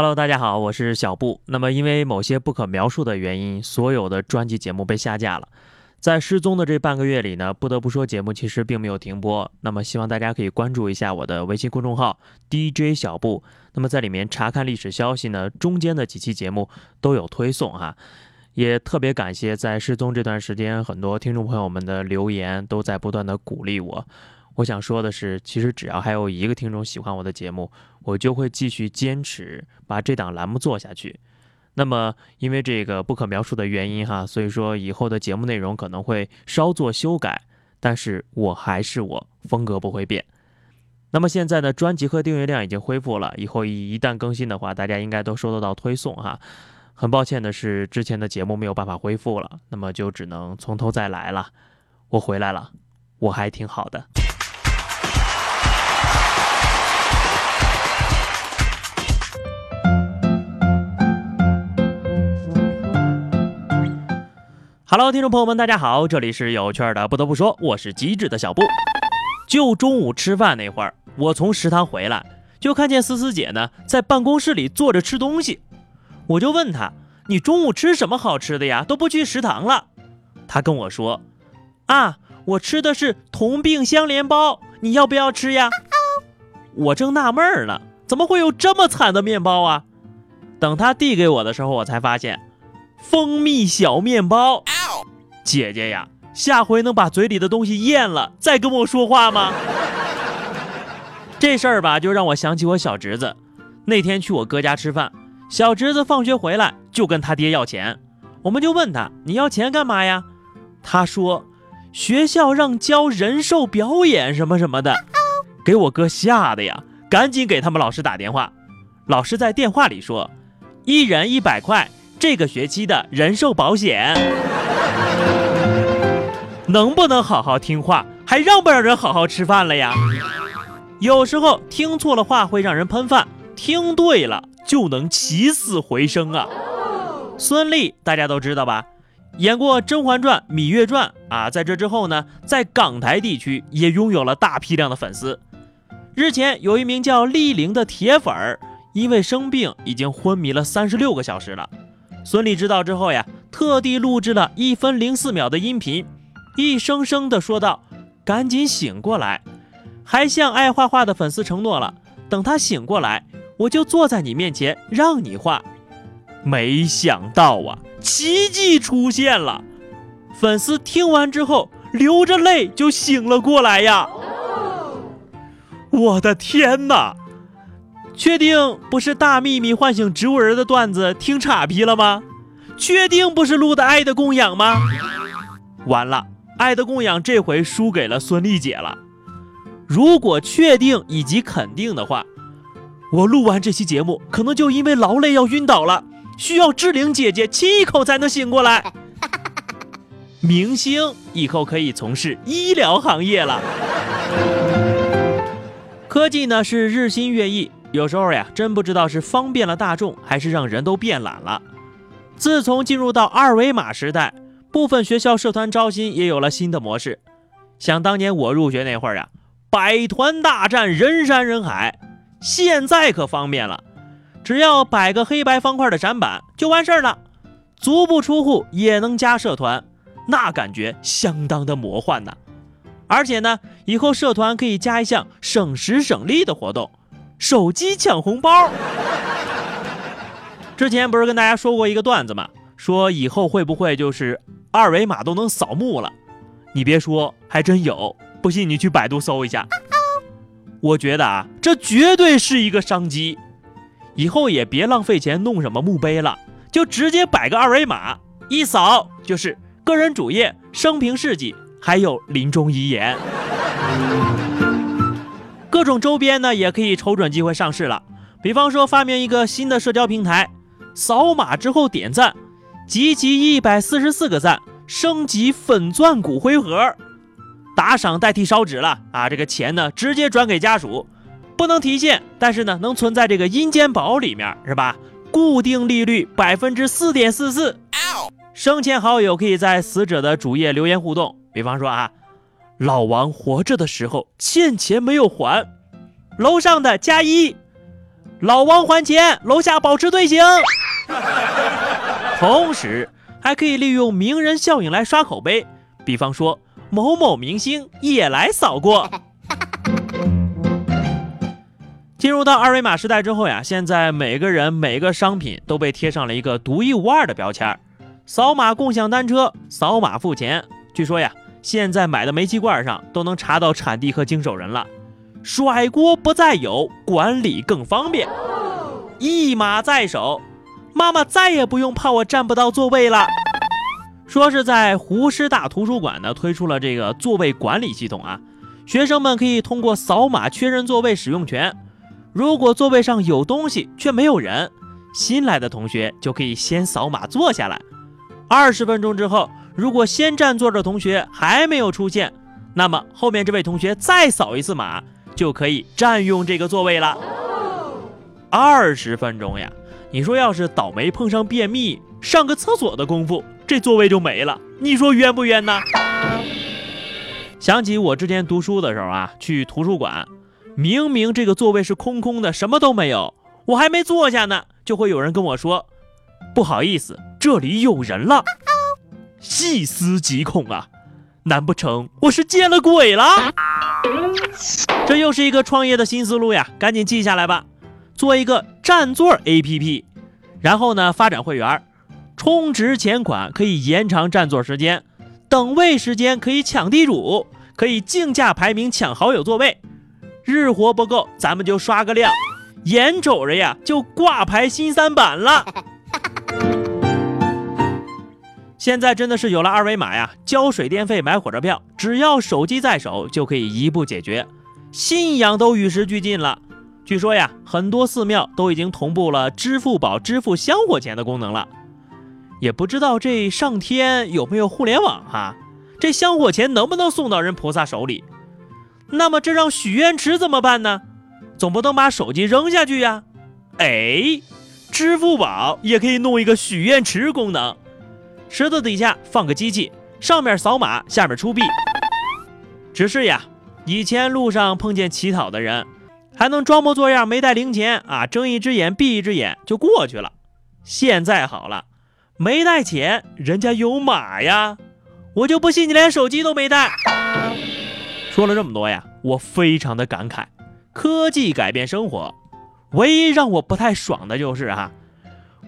Hello，大家好，我是小布。那么因为某些不可描述的原因，所有的专辑节目被下架了。在失踪的这半个月里呢，不得不说节目其实并没有停播。那么希望大家可以关注一下我的微信公众号 DJ 小布。那么在里面查看历史消息呢，中间的几期节目都有推送哈。也特别感谢在失踪这段时间，很多听众朋友们的留言都在不断的鼓励我。我想说的是，其实只要还有一个听众喜欢我的节目，我就会继续坚持把这档栏目做下去。那么，因为这个不可描述的原因哈，所以说以后的节目内容可能会稍作修改，但是我还是我，风格不会变。那么现在呢，专辑和订阅量已经恢复了，以后一旦更新的话，大家应该都收得到推送哈。很抱歉的是，之前的节目没有办法恢复了，那么就只能从头再来了。我回来了，我还挺好的。Hello，听众朋友们，大家好，这里是有趣的。不得不说，我是机智的小布。就中午吃饭那会儿，我从食堂回来，就看见思思姐呢在办公室里坐着吃东西。我就问她：“你中午吃什么好吃的呀？都不去食堂了？”她跟我说：“啊，我吃的是同病相怜包，你要不要吃呀？”我正纳闷呢，怎么会有这么惨的面包啊？等她递给我的时候，我才发现，蜂蜜小面包。姐姐呀，下回能把嘴里的东西咽了再跟我说话吗？这事儿吧，就让我想起我小侄子。那天去我哥家吃饭，小侄子放学回来就跟他爹要钱，我们就问他：“你要钱干嘛呀？”他说：“学校让教人兽表演什么什么的。”给我哥吓得呀，赶紧给他们老师打电话。老师在电话里说：“一人一百块，这个学期的人寿保险。”能不能好好听话，还让不让人好好吃饭了呀？有时候听错了话会让人喷饭，听对了就能起死回生啊！孙俪大家都知道吧？演过《甄嬛传》《芈月传》啊，在这之后呢，在港台地区也拥有了大批量的粉丝。日前有一名叫丽玲的铁粉儿，因为生病已经昏迷了三十六个小时了。孙俪知道之后呀，特地录制了一分零四秒的音频。一声声的说道：“赶紧醒过来！”还向爱画画的粉丝承诺了，等他醒过来，我就坐在你面前让你画。没想到啊，奇迹出现了！粉丝听完之后流着泪就醒了过来呀！我的天哪！确定不是大秘密唤醒植物人的段子听岔劈了吗？确定不是录的爱的供养吗？完了！爱的供养这回输给了孙俪姐了。如果确定以及肯定的话，我录完这期节目可能就因为劳累要晕倒了，需要志玲姐姐亲一口才能醒过来。明星以后可以从事医疗行业了。科技呢是日新月异，有时候呀真不知道是方便了大众，还是让人都变懒了。自从进入到二维码时代。部分学校社团招新也有了新的模式，想当年我入学那会儿啊，百团大战，人山人海。现在可方便了，只要摆个黑白方块的展板就完事儿了，足不出户也能加社团，那感觉相当的魔幻呐。而且呢，以后社团可以加一项省时省力的活动，手机抢红包。之前不是跟大家说过一个段子吗？说以后会不会就是二维码都能扫墓了？你别说，还真有。不信你去百度搜一下。我觉得啊，这绝对是一个商机。以后也别浪费钱弄什么墓碑了，就直接摆个二维码，一扫就是个人主页、生平事迹，还有临终遗言。各种周边呢，也可以瞅准机会上市了。比方说，发明一个新的社交平台，扫码之后点赞。集齐一百四十四个赞，升级粉钻骨灰盒，打赏代替烧纸了啊！这个钱呢，直接转给家属，不能提现，但是呢，能存在这个阴间宝里面，是吧？固定利率百分之四点四四。生前好友可以在死者的主页留言互动，比方说啊，老王活着的时候欠钱没有还，楼上的加一，老王还钱，楼下保持队形。同时，还可以利用名人效应来刷口碑，比方说某某明星也来扫过。进入到二维码时代之后呀，现在每个人每个商品都被贴上了一个独一无二的标签扫码共享单车，扫码付钱。据说呀，现在买的煤气罐上都能查到产地和经手人了。甩锅不再有，管理更方便，一码在手，妈妈再也不用怕我占不到座位了。说是在湖师大图书馆呢推出了这个座位管理系统啊，学生们可以通过扫码确认座位使用权。如果座位上有东西却没有人，新来的同学就可以先扫码坐下来。二十分钟之后，如果先占座的同学还没有出现，那么后面这位同学再扫一次码，就可以占用这个座位了。二十分钟呀，你说要是倒霉碰上便秘，上个厕所的功夫，这座位就没了，你说冤不冤呢？想起我之前读书的时候啊，去图书馆。明明这个座位是空空的，什么都没有，我还没坐下呢，就会有人跟我说：“不好意思，这里有人了。”细思极恐啊！难不成我是见了鬼了？这又是一个创业的新思路呀，赶紧记下来吧。做一个占座 APP，然后呢发展会员，充值钱款可以延长占座时间，等位时间可以抢地主，可以竞价排名抢好友座位。日活不够，咱们就刷个量，眼瞅着呀就挂牌新三板了。现在真的是有了二维码呀，交水电费、买火车票，只要手机在手就可以一步解决。信仰都与时俱进了，据说呀，很多寺庙都已经同步了支付宝支付香火钱的功能了。也不知道这上天有没有互联网哈，这香火钱能不能送到人菩萨手里？那么这让许愿池怎么办呢？总不能把手机扔下去呀！哎，支付宝也可以弄一个许愿池功能，池子底下放个机器，上面扫码，下面出币。只是呀，以前路上碰见乞讨的人，还能装模作样没带零钱啊，睁一只眼闭一只眼就过去了。现在好了，没带钱，人家有码呀，我就不信你连手机都没带。说了这么多呀，我非常的感慨，科技改变生活，唯一让我不太爽的就是哈，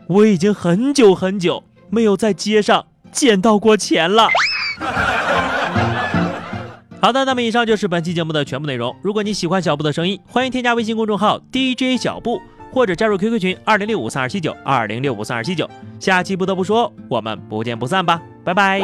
我已经很久很久没有在街上捡到过钱了。好的，那么以上就是本期节目的全部内容。如果你喜欢小布的声音，欢迎添加微信公众号 DJ 小布，或者加入 QQ 群二零六五三二七九二零六五三二七九。下期不得不说，我们不见不散吧，拜拜。